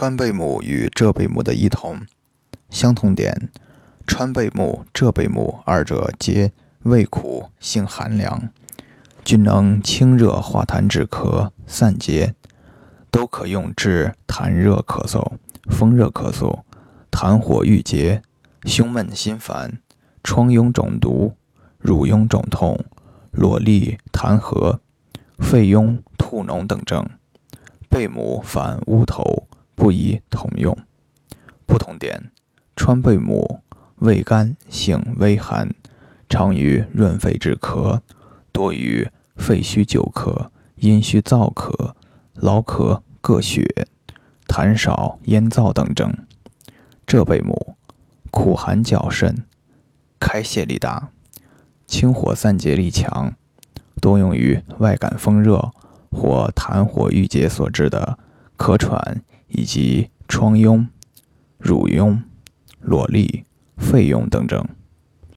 川贝母与浙贝母的异同。相同点：川贝母、浙贝母二者皆味苦，性寒凉，均能清热化痰止咳、散结，都可用治痰热咳嗽、风热咳嗽、痰火郁结、胸闷心烦、疮痈肿毒、乳痈肿痛、裸痢痰核、肺痈吐脓等症。贝母反乌头，不宜同用。不同点：川贝母味甘，性微寒，常于润肺止咳，多于肺虚久咳、阴虚燥咳、劳咳各血、痰少咽燥等症。浙贝母苦寒较甚，开泄力大，清火散结力强，多用于外感风热。或痰火郁结所致的咳喘，以及疮痈、乳痈、裸痢、肺痈等症。